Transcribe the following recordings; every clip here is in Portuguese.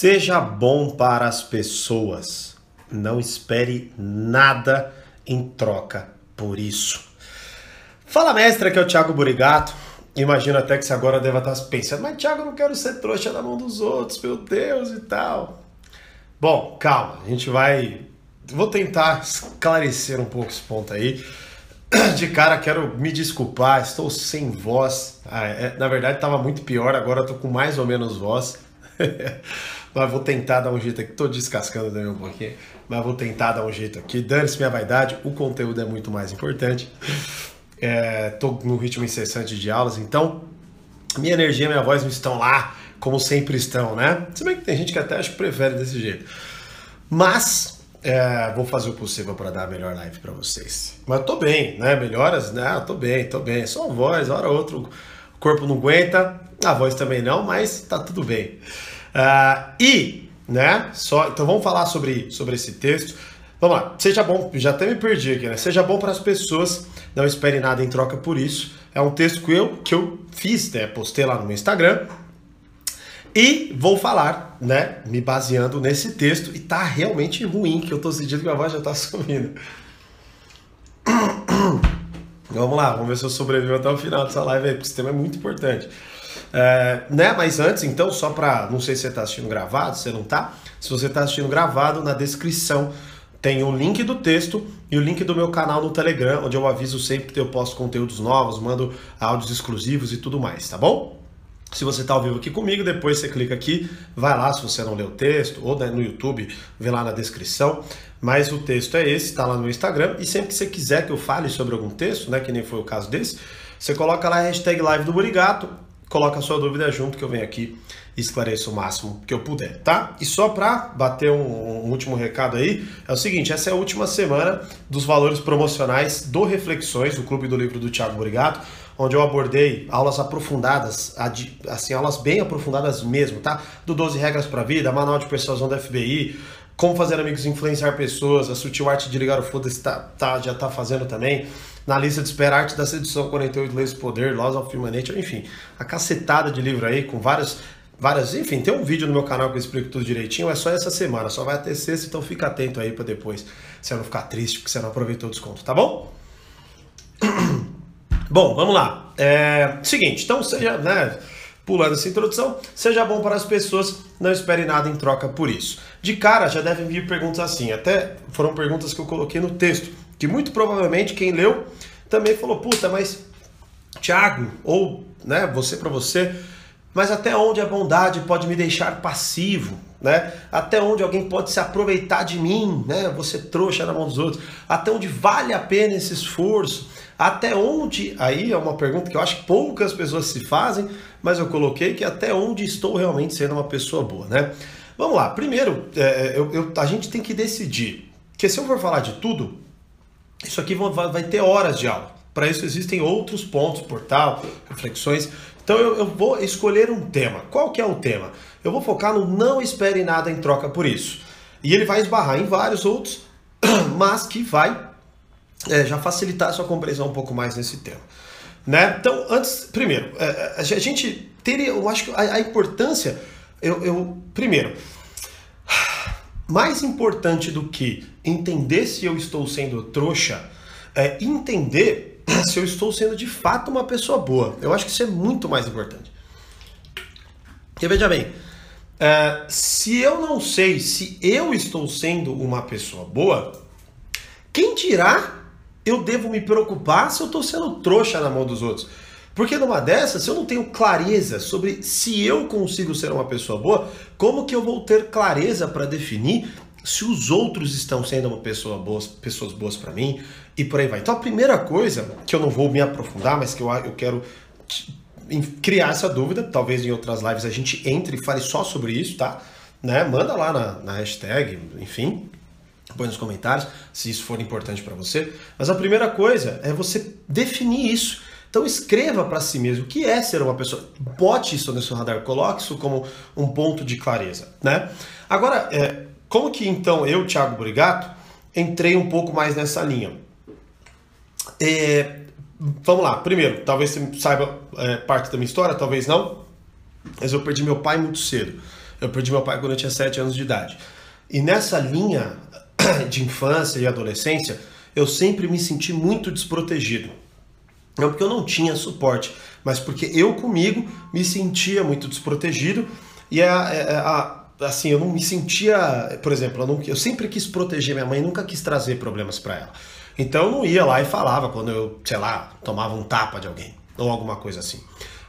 Seja bom para as pessoas. Não espere nada em troca por isso. Fala, mestre, aqui é o Thiago Burigato. Imagino até que você agora deva estar pensando, mas Thiago, não quero ser trouxa na mão dos outros, meu Deus e tal. Bom, calma, a gente vai. Vou tentar esclarecer um pouco esse ponto aí. De cara, quero me desculpar, estou sem voz. Ah, é, na verdade, estava muito pior, agora estou com mais ou menos voz. mas vou tentar dar um jeito aqui. Estou descascando também um pouquinho, mas vou tentar dar um jeito aqui. Dane-se minha vaidade, o conteúdo é muito mais importante. É, no ritmo incessante de aulas, então minha energia e minha voz não estão lá como sempre estão, né? Se bem que tem gente que até acho que prefere desse jeito. Mas é, vou fazer o possível para dar a melhor live para vocês. Mas tô bem, né? Melhoras, né? Tô bem, tô bem. Só voz, hora ou outra, o corpo não aguenta, a voz também não, mas tá tudo bem. Uh, e, né? Só, então vamos falar sobre, sobre esse texto. Vamos lá, seja bom, já até me perdi aqui, né? Seja bom para as pessoas, não espere nada em troca por isso. É um texto que eu, que eu fiz, né? Postei lá no meu Instagram. E vou falar, né, me baseando nesse texto, e tá realmente ruim, que eu tô sentindo que a voz já tá sumindo. Vamos lá, vamos ver se eu sobrevivo até o final dessa live aí, porque esse tema é muito importante. É, né, mas antes, então, só para não sei se você está assistindo gravado, se não tá. Se você está assistindo gravado, na descrição tem o link do texto e o link do meu canal no Telegram, onde eu aviso sempre que eu posto conteúdos novos, mando áudios exclusivos e tudo mais, tá bom? Se você está ao vivo aqui comigo, depois você clica aqui, vai lá se você não leu o texto, ou no YouTube, vê lá na descrição. Mas o texto é esse, está lá no Instagram. E sempre que você quiser que eu fale sobre algum texto, né, que nem foi o caso desse, você coloca lá a hashtag live do Burigato, coloca a sua dúvida junto que eu venho aqui e esclareço o máximo que eu puder, tá? E só para bater um, um, último recado aí, é o seguinte, essa é a última semana dos valores promocionais do Reflexões, o clube do livro do Thiago Burigato, onde eu abordei aulas aprofundadas, assim, aulas bem aprofundadas mesmo, tá? Do 12 regras para vida, manual de persuasão da FBI, como fazer amigos influenciar pessoas, a sutil arte de ligar o foda-se tá, tá, já tá fazendo também na lista de espera Arte da Sedução, 48 Leis do Poder, Laws of Human Nature, enfim, a cacetada de livro aí com várias, várias, enfim, tem um vídeo no meu canal que eu explico tudo direitinho, é só essa semana, só vai até sexta, então fica atento aí para depois, você não ficar triste porque você não aproveitou o desconto, tá bom? Bom, vamos lá. É, seguinte, então seja, né, pulando essa introdução, seja bom para as pessoas, não espere nada em troca por isso. De cara já devem vir perguntas assim, até foram perguntas que eu coloquei no texto que muito provavelmente quem leu também falou, puta, mas Tiago, ou né, você para você, mas até onde a bondade pode me deixar passivo? Né? Até onde alguém pode se aproveitar de mim, né? Você trouxa na mão dos outros. Até onde vale a pena esse esforço? Até onde? Aí é uma pergunta que eu acho que poucas pessoas se fazem, mas eu coloquei que até onde estou realmente sendo uma pessoa boa, né? Vamos lá. Primeiro, é, eu, eu, a gente tem que decidir. Que se eu for falar de tudo, isso aqui vai ter horas de aula. Para isso existem outros pontos, portal, reflexões. Então eu, eu, vou escolher um tema. Qual que é o tema? Eu vou focar no não espere nada em troca por isso. E ele vai esbarrar em vários outros, mas que vai é, já facilitar a sua compreensão um pouco mais nesse tema. Né? Então, antes, primeiro, é, é a gente teria, eu acho que a, a importância, eu, eu, primeiro, mais importante do que entender se eu estou sendo trouxa é entender se eu estou sendo de fato uma pessoa boa. Eu acho que isso é muito mais importante. Porque veja bem, é, se eu não sei se eu estou sendo uma pessoa boa, quem dirá eu devo me preocupar se eu estou sendo trouxa na mão dos outros? Porque numa dessas, se eu não tenho clareza sobre se eu consigo ser uma pessoa boa, como que eu vou ter clareza para definir se os outros estão sendo uma pessoa boas, pessoas boas para mim e por aí vai. Então a primeira coisa que eu não vou me aprofundar, mas que eu, eu quero criar essa dúvida, talvez em outras lives a gente entre e fale só sobre isso, tá? Né? Manda lá na, na hashtag, enfim, põe nos comentários se isso for importante para você. Mas a primeira coisa é você definir isso. Então escreva para si mesmo o que é ser uma pessoa. Bote isso no seu radar, coloque isso como um ponto de clareza, né? Agora, é, como que então eu, Thiago Brigato, entrei um pouco mais nessa linha? É, vamos lá, primeiro, talvez você saiba é, parte da minha história, talvez não, mas eu perdi meu pai muito cedo. Eu perdi meu pai quando eu tinha 7 anos de idade. E nessa linha de infância e adolescência, eu sempre me senti muito desprotegido. Não porque eu não tinha suporte, mas porque eu comigo me sentia muito desprotegido e a, a, a assim, eu não me sentia, por exemplo, eu, não, eu sempre quis proteger minha mãe, nunca quis trazer problemas para ela. Então eu não ia lá e falava quando eu, sei lá, tomava um tapa de alguém ou alguma coisa assim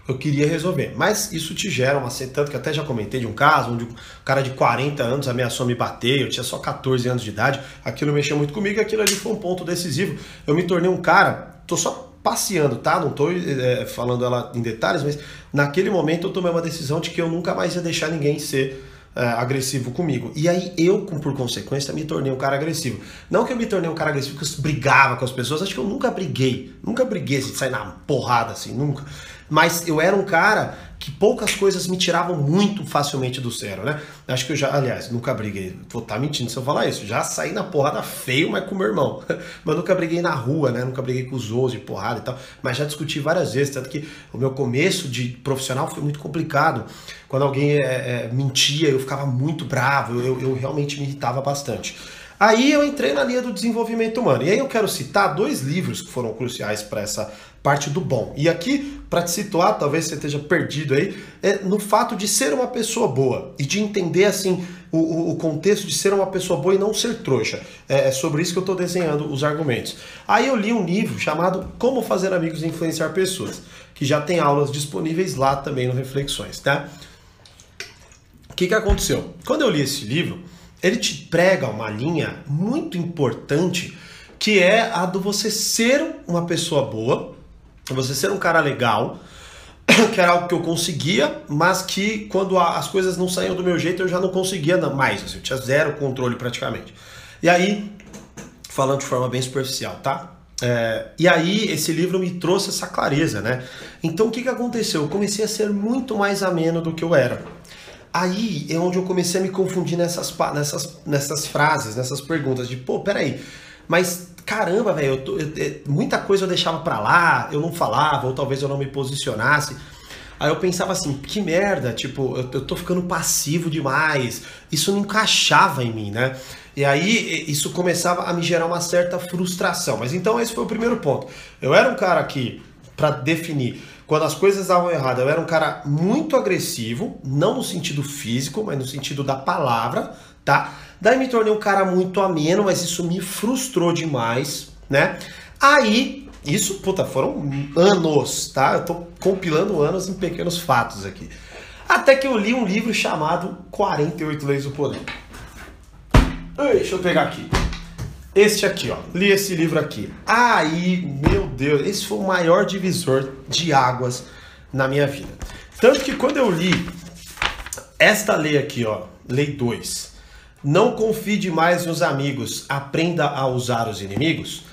eu queria resolver. Mas isso te gera uma tanto que até já comentei de um caso onde um cara de 40 anos ameaçou me bater, eu tinha só 14 anos de idade, aquilo mexeu muito comigo, aquilo ali foi um ponto decisivo. Eu me tornei um cara, tô só passeando, tá? Não tô é, falando ela em detalhes, mas naquele momento eu tomei uma decisão de que eu nunca mais ia deixar ninguém ser é, agressivo comigo. E aí eu, por consequência, me tornei um cara agressivo. Não que eu me tornei um cara agressivo que eu brigava com as pessoas, acho que eu nunca briguei. Nunca briguei de sair na porrada assim, nunca mas eu era um cara que poucas coisas me tiravam muito facilmente do sério, né? Acho que eu já, aliás, nunca briguei, vou estar tá mentindo se eu falar isso, já saí na porrada feio, mas com meu irmão. mas nunca briguei na rua, né? Nunca briguei com os outros de porrada e tal, mas já discuti várias vezes, tanto que o meu começo de profissional foi muito complicado. Quando alguém é, é, mentia, eu ficava muito bravo, eu, eu realmente me irritava bastante. Aí eu entrei na linha do desenvolvimento humano. E aí eu quero citar dois livros que foram cruciais para essa parte do bom. E aqui, para te situar, talvez você esteja perdido aí, é no fato de ser uma pessoa boa e de entender assim o, o contexto de ser uma pessoa boa e não ser trouxa. É, é sobre isso que eu estou desenhando os argumentos. Aí eu li um livro chamado Como Fazer Amigos e Influenciar Pessoas, que já tem aulas disponíveis lá também no Reflexões, tá? O que, que aconteceu? Quando eu li esse livro, ele te prega uma linha muito importante que é a do você ser uma pessoa boa, você ser um cara legal, que era algo que eu conseguia, mas que quando as coisas não saíam do meu jeito eu já não conseguia mais, assim, eu tinha zero controle praticamente. E aí, falando de forma bem superficial, tá? É, e aí esse livro me trouxe essa clareza, né? Então o que, que aconteceu? Eu comecei a ser muito mais ameno do que eu era. Aí é onde eu comecei a me confundir nessas, nessas, nessas frases, nessas perguntas de, pô, peraí, mas caramba, velho, muita coisa eu deixava pra lá, eu não falava, ou talvez eu não me posicionasse. Aí eu pensava assim, que merda, tipo, eu, eu tô ficando passivo demais, isso não encaixava em mim, né? E aí isso começava a me gerar uma certa frustração. Mas então esse foi o primeiro ponto. Eu era um cara que, para definir, quando as coisas davam errado, eu era um cara muito agressivo, não no sentido físico, mas no sentido da palavra, tá? Daí me tornei um cara muito ameno, mas isso me frustrou demais, né? Aí, isso, puta, foram anos, tá? Eu tô compilando anos em pequenos fatos aqui. Até que eu li um livro chamado 48 Leis do Poder. Deixa eu pegar aqui. Este aqui, ó. Li esse livro aqui. Aí, meu Deus, esse foi o maior divisor de águas na minha vida. Tanto que quando eu li esta lei aqui, ó, lei 2, não confie demais nos amigos, aprenda a usar os inimigos.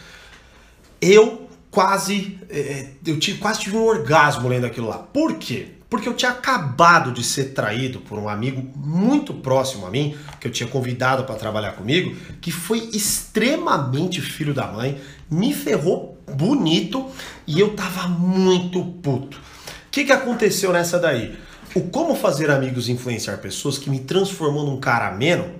Eu quase, é, eu tive, quase tive um orgasmo lendo aquilo lá. Por quê? Porque eu tinha acabado de ser traído por um amigo muito próximo a mim, que eu tinha convidado para trabalhar comigo, que foi extremamente filho da mãe, me ferrou bonito e eu tava muito puto. O que, que aconteceu nessa daí? O Como Fazer Amigos Influenciar Pessoas, que me transformou num cara ameno,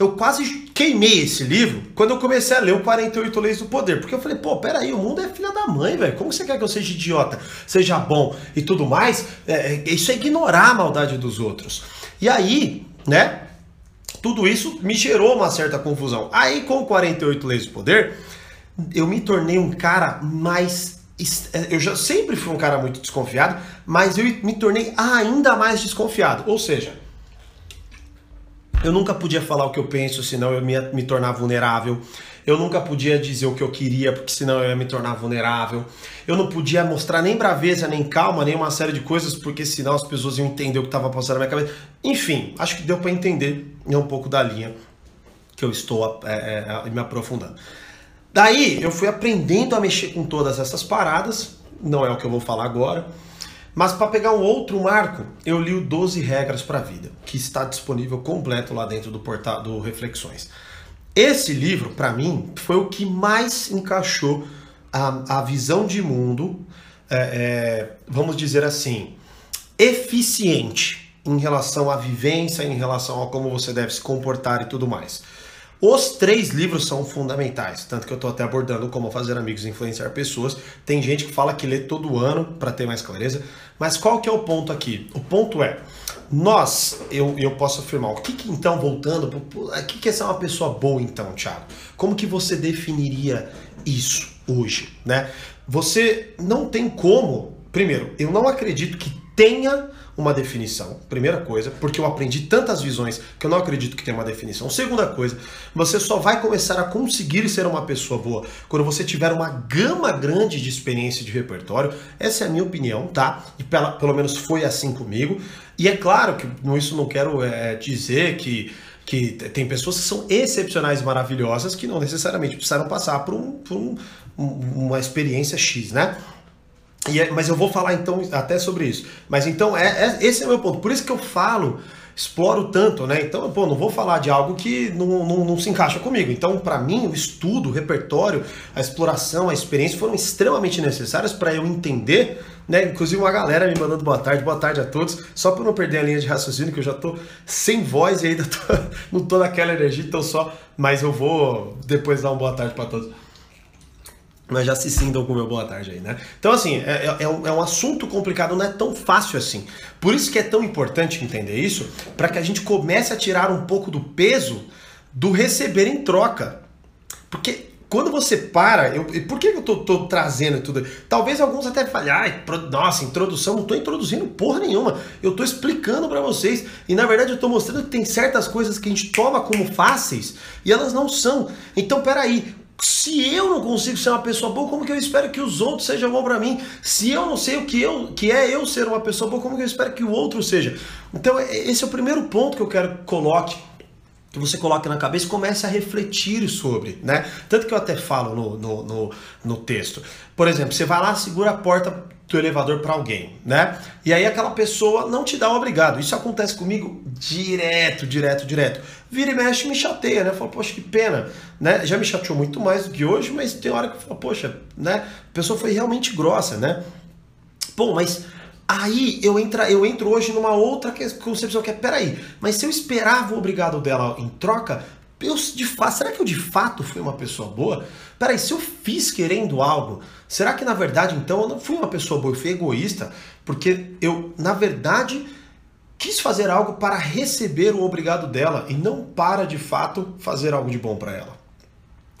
eu quase queimei esse livro quando eu comecei a ler o 48 Leis do Poder. Porque eu falei, pô, peraí, o mundo é filha da mãe, velho. Como você quer que eu seja idiota, seja bom e tudo mais? É, é, isso é ignorar a maldade dos outros. E aí, né? Tudo isso me gerou uma certa confusão. Aí, com 48 Leis do Poder, eu me tornei um cara mais é, eu já sempre fui um cara muito desconfiado, mas eu me tornei ainda mais desconfiado. Ou seja, eu nunca podia falar o que eu penso, senão eu ia me tornar vulnerável. Eu nunca podia dizer o que eu queria, porque senão eu ia me tornar vulnerável. Eu não podia mostrar nem braveza, nem calma, nem uma série de coisas, porque senão as pessoas iam entender o que estava passando na minha cabeça. Enfim, acho que deu para entender um pouco da linha que eu estou é, é, me aprofundando. Daí eu fui aprendendo a mexer com todas essas paradas, não é o que eu vou falar agora. Mas para pegar um outro marco, eu li o 12 Regras para a Vida, que está disponível completo lá dentro do portal do Reflexões. Esse livro, para mim, foi o que mais encaixou a, a visão de mundo, é, é, vamos dizer assim, eficiente em relação à vivência, em relação a como você deve se comportar e tudo mais. Os três livros são fundamentais, tanto que eu estou até abordando como fazer amigos e influenciar pessoas. Tem gente que fala que lê todo ano para ter mais clareza, mas qual que é o ponto aqui? O ponto é, nós, eu, eu posso afirmar, o que, que então, voltando, o que, que é ser uma pessoa boa então, Thiago? Como que você definiria isso hoje, né? Você não tem como, primeiro, eu não acredito que tenha uma definição, primeira coisa, porque eu aprendi tantas visões que eu não acredito que tenha uma definição. Segunda coisa, você só vai começar a conseguir ser uma pessoa boa quando você tiver uma gama grande de experiência de repertório. Essa é a minha opinião, tá? E pela, pelo menos foi assim comigo. E é claro que isso não quero é, dizer que que tem pessoas que são excepcionais maravilhosas que não necessariamente precisaram passar por, um, por um, uma experiência X, né? É, mas eu vou falar então até sobre isso. Mas então é, é, esse é o meu ponto. Por isso que eu falo, exploro tanto, né? Então, pô, não vou falar de algo que não, não, não se encaixa comigo. Então, para mim, o estudo, o repertório, a exploração, a experiência foram extremamente necessárias para eu entender, né? Inclusive uma galera me mandando boa tarde, boa tarde a todos, só para não perder a linha de raciocínio, que eu já tô sem voz e ainda tô, não tô naquela energia, então só. Mas eu vou depois dar uma boa tarde para todos mas já se sintam com o meu boa tarde aí, né? Então, assim, é, é, é, um, é, um, assunto complicado, não é tão fácil assim. Por isso que é tão importante entender isso, para que a gente comece a tirar um pouco do peso do receber em troca. Porque quando você para, eu, por que eu tô, tô, trazendo tudo? Talvez alguns até falem, nossa, introdução, não tô introduzindo porra nenhuma. Eu tô explicando para vocês. E na verdade eu tô mostrando que tem certas coisas que a gente toma como fáceis e elas não são. Então, peraí, se eu não consigo ser uma pessoa boa, como que eu espero que os outros sejam bons para mim? Se eu não sei o que, eu, que é eu ser uma pessoa boa, como que eu espero que o outro seja? Então, é, esse é o primeiro ponto que eu quero que coloque que você coloque na cabeça comece a refletir sobre, né? Tanto que eu até falo no, no, no, no texto. Por exemplo, você vai lá, segura a porta do elevador para alguém, né? E aí aquela pessoa não te dá o obrigado. Isso acontece comigo direto, direto, direto. Vira e mexe me chateia, né? Fala, poxa, que pena, né? Já me chateou muito mais do que hoje, mas tem hora que eu falo, poxa, né? A pessoa foi realmente grossa, né? Bom, mas Aí eu, entra, eu entro hoje numa outra concepção que é, peraí, mas se eu esperava o obrigado dela em troca, eu de fato, será que eu de fato fui uma pessoa boa? Peraí, se eu fiz querendo algo, será que na verdade então eu não fui uma pessoa boa, eu fui egoísta? Porque eu, na verdade, quis fazer algo para receber o obrigado dela e não para de fato fazer algo de bom para ela.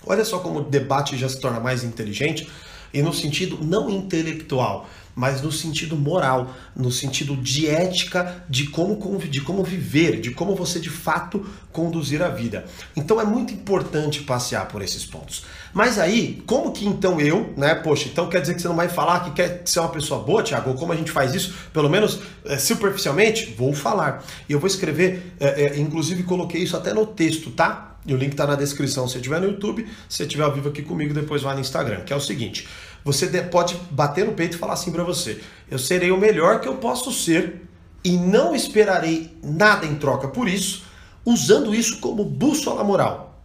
Olha só como o debate já se torna mais inteligente e no sentido não intelectual, mas no sentido moral, no sentido de ética, de como, de como viver, de como você de fato conduzir a vida. Então é muito importante passear por esses pontos. Mas aí, como que então eu, né? Poxa, então quer dizer que você não vai falar que quer ser uma pessoa boa, Tiago? Como a gente faz isso, pelo menos é, superficialmente? Vou falar. E eu vou escrever, é, é, inclusive coloquei isso até no texto, tá? E o link está na descrição se estiver no YouTube. Se estiver ao vivo aqui comigo, depois vai no Instagram, que é o seguinte: você pode bater no peito e falar assim para você: eu serei o melhor que eu posso ser e não esperarei nada em troca por isso, usando isso como bússola moral.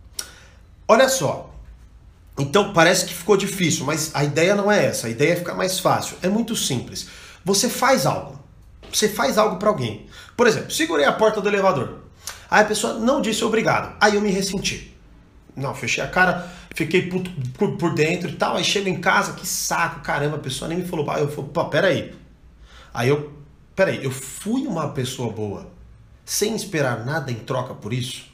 Olha só. Então parece que ficou difícil, mas a ideia não é essa. A ideia é ficar mais fácil. É muito simples. Você faz algo. Você faz algo para alguém. Por exemplo, segurei a porta do elevador. Aí a pessoa não disse obrigado. Aí eu me ressenti. Não, fechei a cara, fiquei puto por, por dentro e tal. Aí chego em casa, que saco, caramba, a pessoa nem me falou. Eu falei, pô, peraí. Aí eu, peraí, eu fui uma pessoa boa sem esperar nada em troca por isso?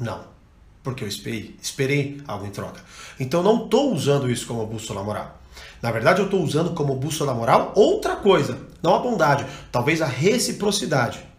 Não. Porque eu esperei, esperei algo em troca. Então não estou usando isso como bússola moral. Na verdade, eu estou usando como bússola moral outra coisa, não a bondade, talvez a reciprocidade.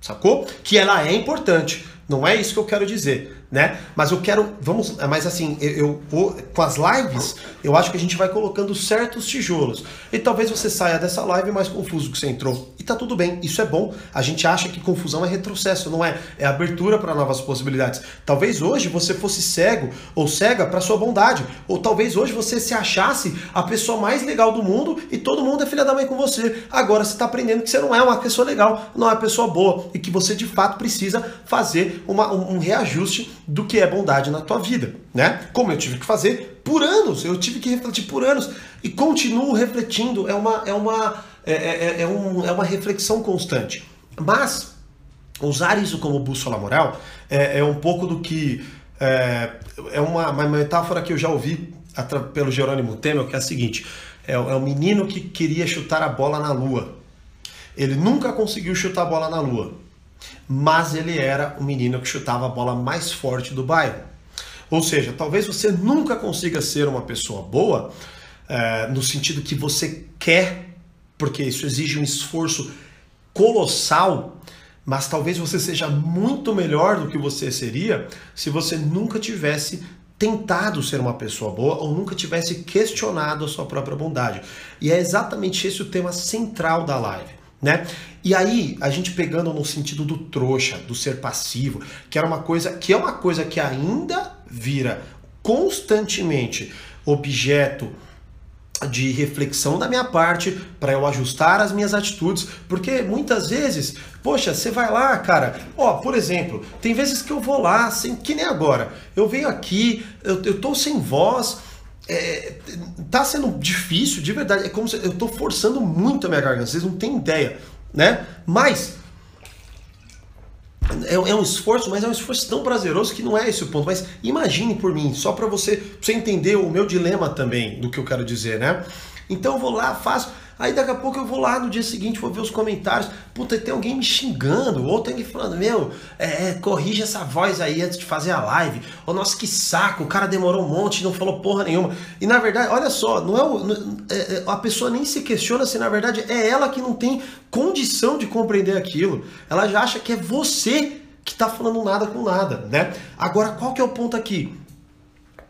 Sacou? Que ela é importante. Não é isso que eu quero dizer né? Mas eu quero, vamos, mas assim, eu, eu vou, com as lives, eu acho que a gente vai colocando certos tijolos. E talvez você saia dessa live mais confuso que você entrou. E tá tudo bem, isso é bom. A gente acha que confusão é retrocesso, não é? É abertura para novas possibilidades. Talvez hoje você fosse cego ou cega para sua bondade, ou talvez hoje você se achasse a pessoa mais legal do mundo e todo mundo é filha da mãe com você. Agora você está aprendendo que você não é uma pessoa legal, não é uma pessoa boa e que você de fato precisa fazer uma, um reajuste do que é bondade na tua vida, né? Como eu tive que fazer por anos, eu tive que refletir por anos e continuo refletindo. É uma, é uma, é, é, é, um, é uma reflexão constante. Mas usar isso como bússola moral é, é um pouco do que. É, é uma, uma metáfora que eu já ouvi pelo Jerônimo Temer, que é a seguinte: é, é o menino que queria chutar a bola na lua. Ele nunca conseguiu chutar a bola na lua, mas ele era o menino que chutava a bola mais forte do bairro. Ou seja, talvez você nunca consiga ser uma pessoa boa é, no sentido que você quer, porque isso exige um esforço colossal, mas talvez você seja muito melhor do que você seria se você nunca tivesse tentado ser uma pessoa boa ou nunca tivesse questionado a sua própria bondade. E é exatamente esse o tema central da live. Né? E aí, a gente pegando no sentido do trouxa, do ser passivo, que era uma coisa que é uma coisa que ainda vira constantemente objeto de reflexão da minha parte para eu ajustar as minhas atitudes, porque muitas vezes, poxa, você vai lá, cara, ó, por exemplo, tem vezes que eu vou lá, sem, que nem agora, eu venho aqui, eu, eu tô sem voz, é, tá sendo difícil, de verdade, é como se eu tô forçando muito a minha garganta, vocês não têm ideia, né? Mas é, é, um esforço, mas é um esforço tão prazeroso que não é esse o ponto. Mas imagine por mim, só para você, pra você entender o meu dilema também do que eu quero dizer, né? Então eu vou lá, faço. Aí daqui a pouco eu vou lá no dia seguinte, vou ver os comentários. Puta, tem alguém me xingando, ou tem alguém falando, meu, é, é, corrige essa voz aí antes de fazer a live. Ou nossa, que saco, o cara demorou um monte não falou porra nenhuma. E na verdade, olha só, não é, o, não, é, é a pessoa nem se questiona se na verdade é ela que não tem condição de compreender aquilo. Ela já acha que é você que está falando nada com nada, né? Agora, qual que é o ponto aqui?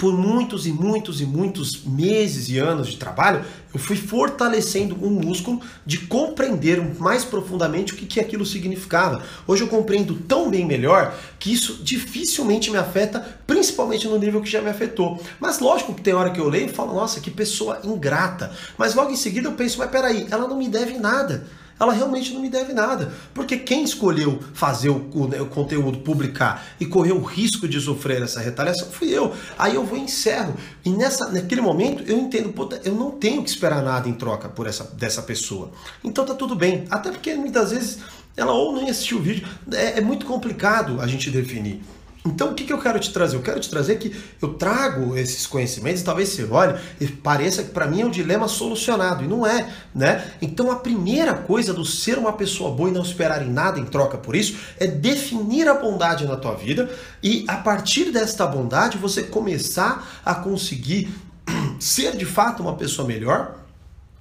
Por muitos e muitos e muitos meses e anos de trabalho, eu fui fortalecendo um músculo de compreender mais profundamente o que, que aquilo significava. Hoje eu compreendo tão bem melhor que isso dificilmente me afeta, principalmente no nível que já me afetou. Mas lógico que tem hora que eu leio e falo, nossa, que pessoa ingrata. Mas logo em seguida eu penso, mas peraí, ela não me deve nada ela realmente não me deve nada. Porque quem escolheu fazer o, né, o, conteúdo, publicar e correu o risco de sofrer essa retaliação fui eu. Aí eu vou e encerro. E nessa, naquele momento eu entendo, puta, eu não tenho que esperar nada em troca por essa, dessa pessoa. Então tá tudo bem. Até porque muitas vezes ela ou nem assistiu o vídeo. É, é muito complicado a gente definir. Então, o que, que eu quero te trazer? Eu quero te trazer que eu trago esses conhecimentos, talvez você olhe e pareça que para mim é um dilema solucionado, e não é, né? Então, a primeira coisa do ser uma pessoa boa e não esperar em nada em troca por isso é definir a bondade na tua vida e a partir desta bondade você começar a conseguir ser de fato uma pessoa melhor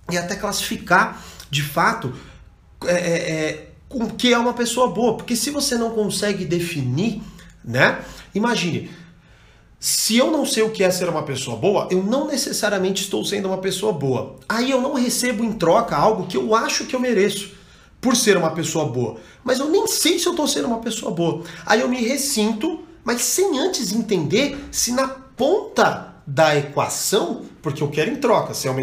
e até classificar de fato é, é, é, o que é uma pessoa boa, porque se você não consegue definir né? Imagine, se eu não sei o que é ser uma pessoa boa, eu não necessariamente estou sendo uma pessoa boa. Aí eu não recebo em troca algo que eu acho que eu mereço por ser uma pessoa boa. Mas eu nem sei se eu estou sendo uma pessoa boa. Aí eu me ressinto, mas sem antes entender se na ponta da equação, porque eu quero em troca, se é uma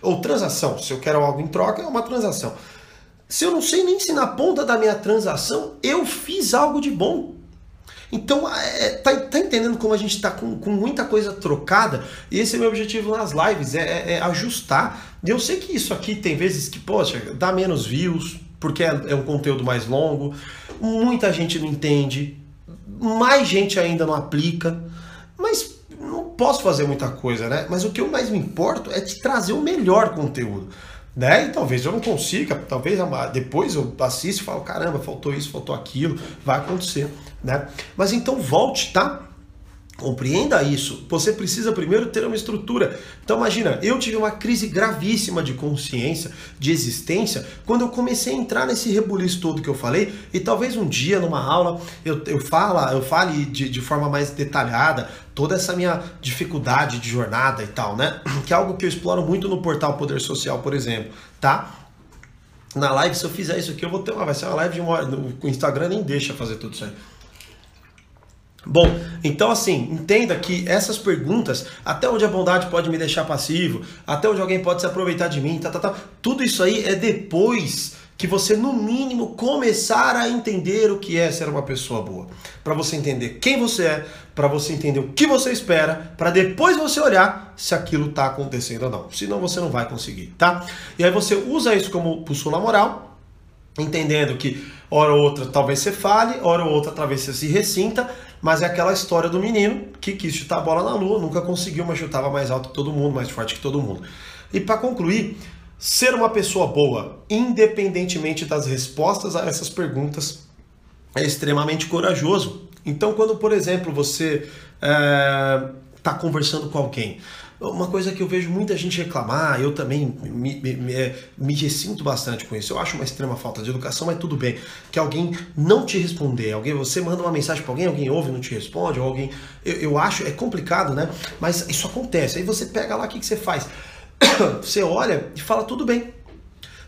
ou transação, se eu quero algo em troca, é uma transação. Se eu não sei nem se na ponta da minha transação eu fiz algo de bom. Então, é, tá, tá, entendendo como a gente está com, com, muita coisa trocada? E esse é o meu objetivo nas lives, é, é, é, ajustar. E eu sei que isso aqui tem vezes que, poxa, dá menos views, porque é, é um conteúdo mais longo, muita gente não entende, mais gente ainda não aplica, mas não posso fazer muita coisa, né? Mas o que eu mais me importo é te trazer o melhor conteúdo né? E talvez eu não consiga, talvez depois eu assisto e falo, caramba, faltou isso, faltou aquilo, vai acontecer, né? Mas então volte, tá? Compreenda isso. Você precisa primeiro ter uma estrutura. Então imagina, eu tive uma crise gravíssima de consciência, de existência, quando eu comecei a entrar nesse rebuliço todo que eu falei, e talvez um dia numa aula eu, eu, fala, eu fale de, de forma mais detalhada toda essa minha dificuldade de jornada e tal, né? Que é algo que eu exploro muito no portal Poder Social, por exemplo, tá? Na live, se eu fizer isso aqui, eu vou ter uma. Vai ser uma live de uma hora. O Instagram nem deixa fazer tudo isso aí. Bom, então assim, entenda que essas perguntas, até onde a bondade pode me deixar passivo, até onde alguém pode se aproveitar de mim, tá, tá, tá, tudo isso aí é depois que você no mínimo começar a entender o que é ser uma pessoa boa, para você entender quem você é, para você entender o que você espera, para depois você olhar se aquilo está acontecendo ou não. Senão você não vai conseguir, tá? E aí você usa isso como bússola moral, entendendo que hora ou outra talvez você fale, hora ou outra talvez você se ressinta, mas é aquela história do menino que quis chutar a bola na lua, nunca conseguiu, mas chutava mais alto que todo mundo, mais forte que todo mundo. E para concluir, ser uma pessoa boa, independentemente das respostas a essas perguntas, é extremamente corajoso. Então, quando, por exemplo, você está é, conversando com alguém, uma coisa que eu vejo muita gente reclamar, eu também me, me, me, é, me ressinto bastante com isso. Eu acho uma extrema falta de educação, mas tudo bem. Que alguém não te responder, alguém, você manda uma mensagem para alguém, alguém ouve não te responde, ou alguém. Eu, eu, acho, é complicado, né? Mas isso acontece. Aí você pega lá, o que, que você faz? você olha e fala tudo bem.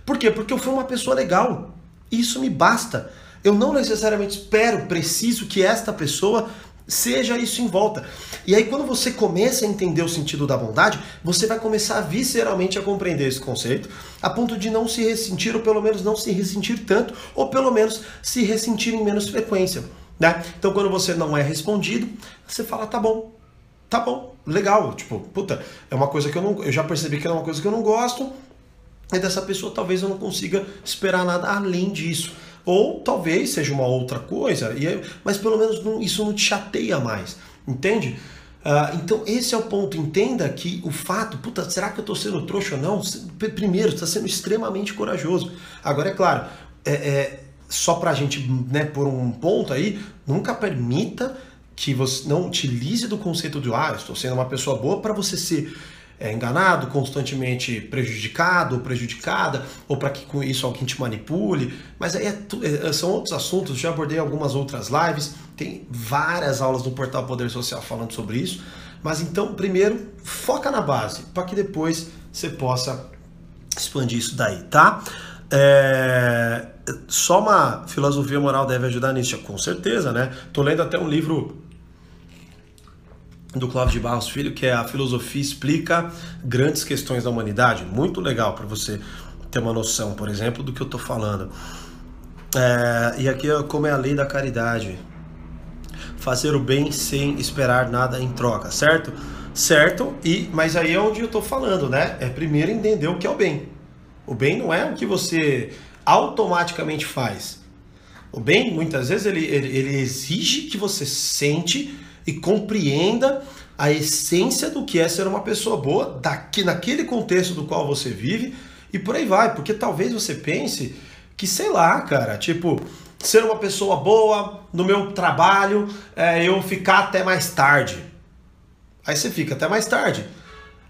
Por quê? Porque eu fui uma pessoa legal. Isso me basta. Eu não necessariamente espero, preciso que esta pessoa seja isso em volta. E aí, quando você começa a entender o sentido da bondade, você vai começar visceralmente a compreender esse conceito, a ponto de não se ressentir, ou pelo menos não se ressentir tanto, ou pelo menos se ressentir em menos frequência. Né? Então, quando você não é respondido, você fala, tá bom, tá bom, legal. Tipo, puta, é uma coisa que eu não. Eu já percebi que é uma coisa que eu não gosto. E dessa pessoa talvez eu não consiga esperar nada além disso. Ou talvez seja uma outra coisa, e mas pelo menos não, isso não te chateia mais, entende? Uh, então esse é o ponto. Entenda que o fato, puta, será que eu estou sendo trouxa ou não? Primeiro, está sendo extremamente corajoso. Agora, é claro, é, é só para a gente né, por um ponto aí, nunca permita que você não utilize do conceito de ah, estou sendo uma pessoa boa para você ser é, enganado, constantemente prejudicado ou prejudicada, ou para que com isso alguém te manipule. Mas aí é, é, são outros assuntos, já abordei algumas outras lives, tem várias aulas no portal Poder Social falando sobre isso. Mas então, primeiro, foca na base, para que depois você possa expandir isso daí, tá? É, só uma filosofia moral deve ajudar nisso, com certeza, né? Tô lendo até um livro do Cláudio de Barros Filho, que é a filosofia explica grandes questões da humanidade. Muito legal para você ter uma noção, por exemplo, do que eu estou falando. É, e aqui é como é a lei da caridade. Fazer o bem sem esperar nada em troca, certo? Certo, e mas aí é onde eu estou falando, né? É primeiro entender o que é o bem. O bem não é o que você automaticamente faz. O bem, muitas vezes, ele, ele, ele exige que você sente e compreenda a essência do que é ser uma pessoa boa daqui, naquele contexto do qual você vive e por aí vai, porque talvez você pense que, sei lá, cara, tipo, ser uma pessoa boa no meu trabalho é eu ficar até mais tarde. Aí você fica até mais tarde.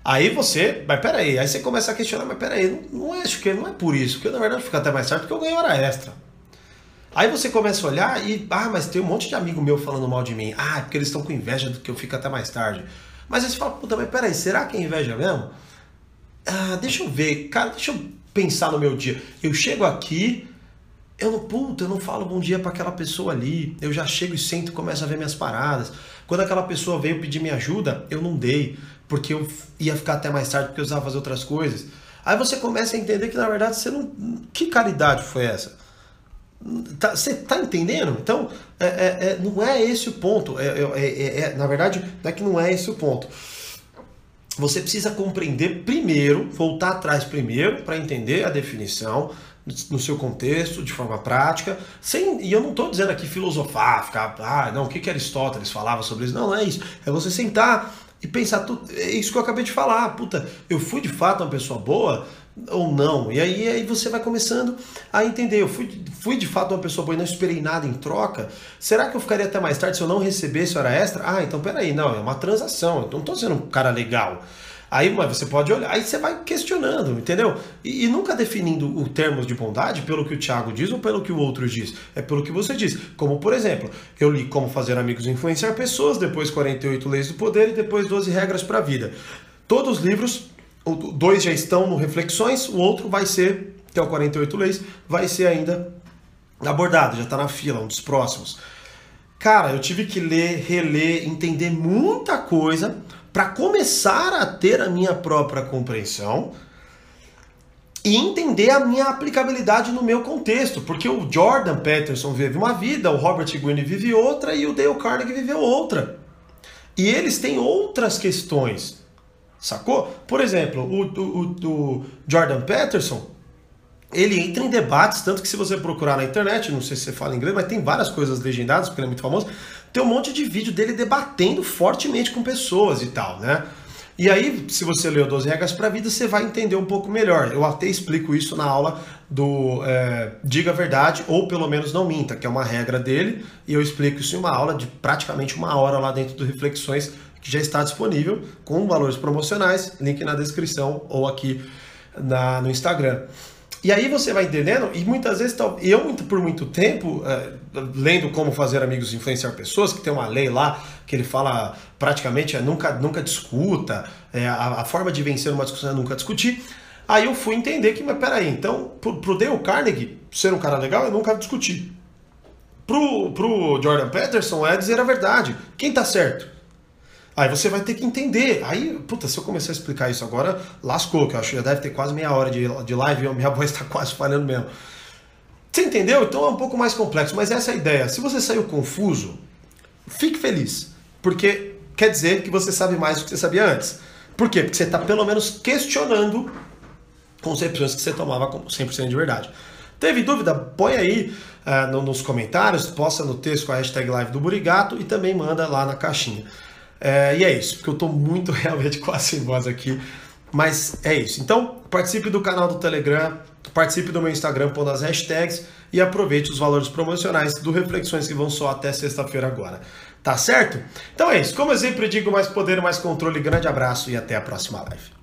Aí você, mas peraí, aí você começa a questionar, mas peraí, não, não acho que não é por isso, porque na verdade ficar até mais tarde porque eu ganho hora extra. Aí você começa a olhar e, ah, mas tem um monte de amigo meu falando mal de mim. Ah, é porque eles estão com inveja do que eu fico até mais tarde. Mas aí você fala, puta, mas peraí, será que é inveja mesmo? Ah, deixa eu ver, cara, deixa eu pensar no meu dia. Eu chego aqui, eu não, puta, eu não falo bom dia para aquela pessoa ali. Eu já chego e sento e começo a ver minhas paradas. Quando aquela pessoa veio pedir minha ajuda, eu não dei, porque eu ia ficar até mais tarde porque eu usava fazer outras coisas. Aí você começa a entender que na verdade você não. Que caridade foi essa? Tá, você tá entendendo? Então, é, é, é, não é esse o ponto. É, é, é, na verdade, não é que não é esse o ponto. Você precisa compreender primeiro, voltar atrás primeiro, para entender a definição no seu contexto, de forma prática. Sem, e eu não estou dizendo aqui filosofar, ficar, ah, não, o que, que Aristóteles falava sobre isso? Não, não é isso. É você sentar e pensar, tudo, é isso que eu acabei de falar. Puta, eu fui de fato uma pessoa boa ou não. E aí, aí você vai começando a entender. Eu fui, fui de fato uma pessoa boa e não esperei nada em troca. Será que eu ficaria até mais tarde se eu não recebesse hora extra? Ah, então peraí, não, é uma transação. Eu não estou sendo um cara legal. Aí mas você pode olhar, aí você vai questionando, entendeu? E, e, nunca definindo o termo de bondade pelo que o Thiago diz ou pelo que o outro diz. É pelo que você diz. Como, por exemplo, eu li Como Fazer Amigos e Influenciar Pessoas, depois 48 Leis do Poder e depois 12 Regras para a Vida. Todos os livros dois já estão no Reflexões, o outro vai ser, que é o 48 Leis, vai ser ainda abordado, já está na fila, um dos próximos. Cara, eu tive que ler, reler, entender muita coisa para começar a ter a minha própria compreensão e entender a minha aplicabilidade no meu contexto, porque o Jordan Peterson vive uma vida, o Robert Greene vive outra e o Dale Carnegie viveu outra. E eles têm outras questões, sacou? Por exemplo, o, o, o Jordan Peterson, ele entra em debates, tanto que se você procurar na internet, não sei se você fala inglês, mas tem várias coisas legendadas, porque ele é muito famoso, tem um monte de vídeo dele debatendo fortemente com pessoas e tal, né? E aí, se você leu 12 regras para a vida, você vai entender um pouco melhor. Eu até explico isso na aula do é, Diga a Verdade ou pelo menos não minta, que é uma regra dele, e eu explico isso em uma aula de praticamente uma hora lá dentro do Reflexões, que já está disponível com valores promocionais, link na descrição ou aqui na, no Instagram. E aí você vai entendendo, e muitas vezes, eu por muito tempo, é, lendo como fazer amigos influenciar pessoas, que tem uma lei lá que ele fala praticamente é nunca, nunca discuta, é, a, a, forma de vencer uma discussão é nunca discutir. Aí eu fui entender que, mas peraí, então, pro, pro Dale Carnegie ser um cara legal é nunca discutir. Pro, pro Jordan Peterson é dizer a verdade. Quem tá certo? Aí você vai ter que entender. Aí, puta, se eu começar a explicar isso agora, lascou, que eu acho que já deve ter quase meia hora de, de live e minha voz está quase falhando mesmo. Você entendeu? Então é um pouco mais complexo, mas essa é a ideia. Se você saiu confuso, fique feliz, porque quer dizer que você sabe mais do que você sabia antes. Por quê? Porque você está pelo menos questionando concepções que você tomava como 100% de verdade. Teve dúvida? Põe aí uh, nos comentários, posta no texto com a hashtag live do Burigato e também manda lá na caixinha. É, e é isso, porque eu estou muito realmente quase sem voz aqui. Mas é isso. Então, participe do canal do Telegram, participe do meu Instagram pondo as hashtags e aproveite os valores promocionais do Reflexões que vão só até sexta-feira agora. Tá certo? Então é isso. Como eu sempre digo, mais poder, mais controle. Grande abraço e até a próxima live.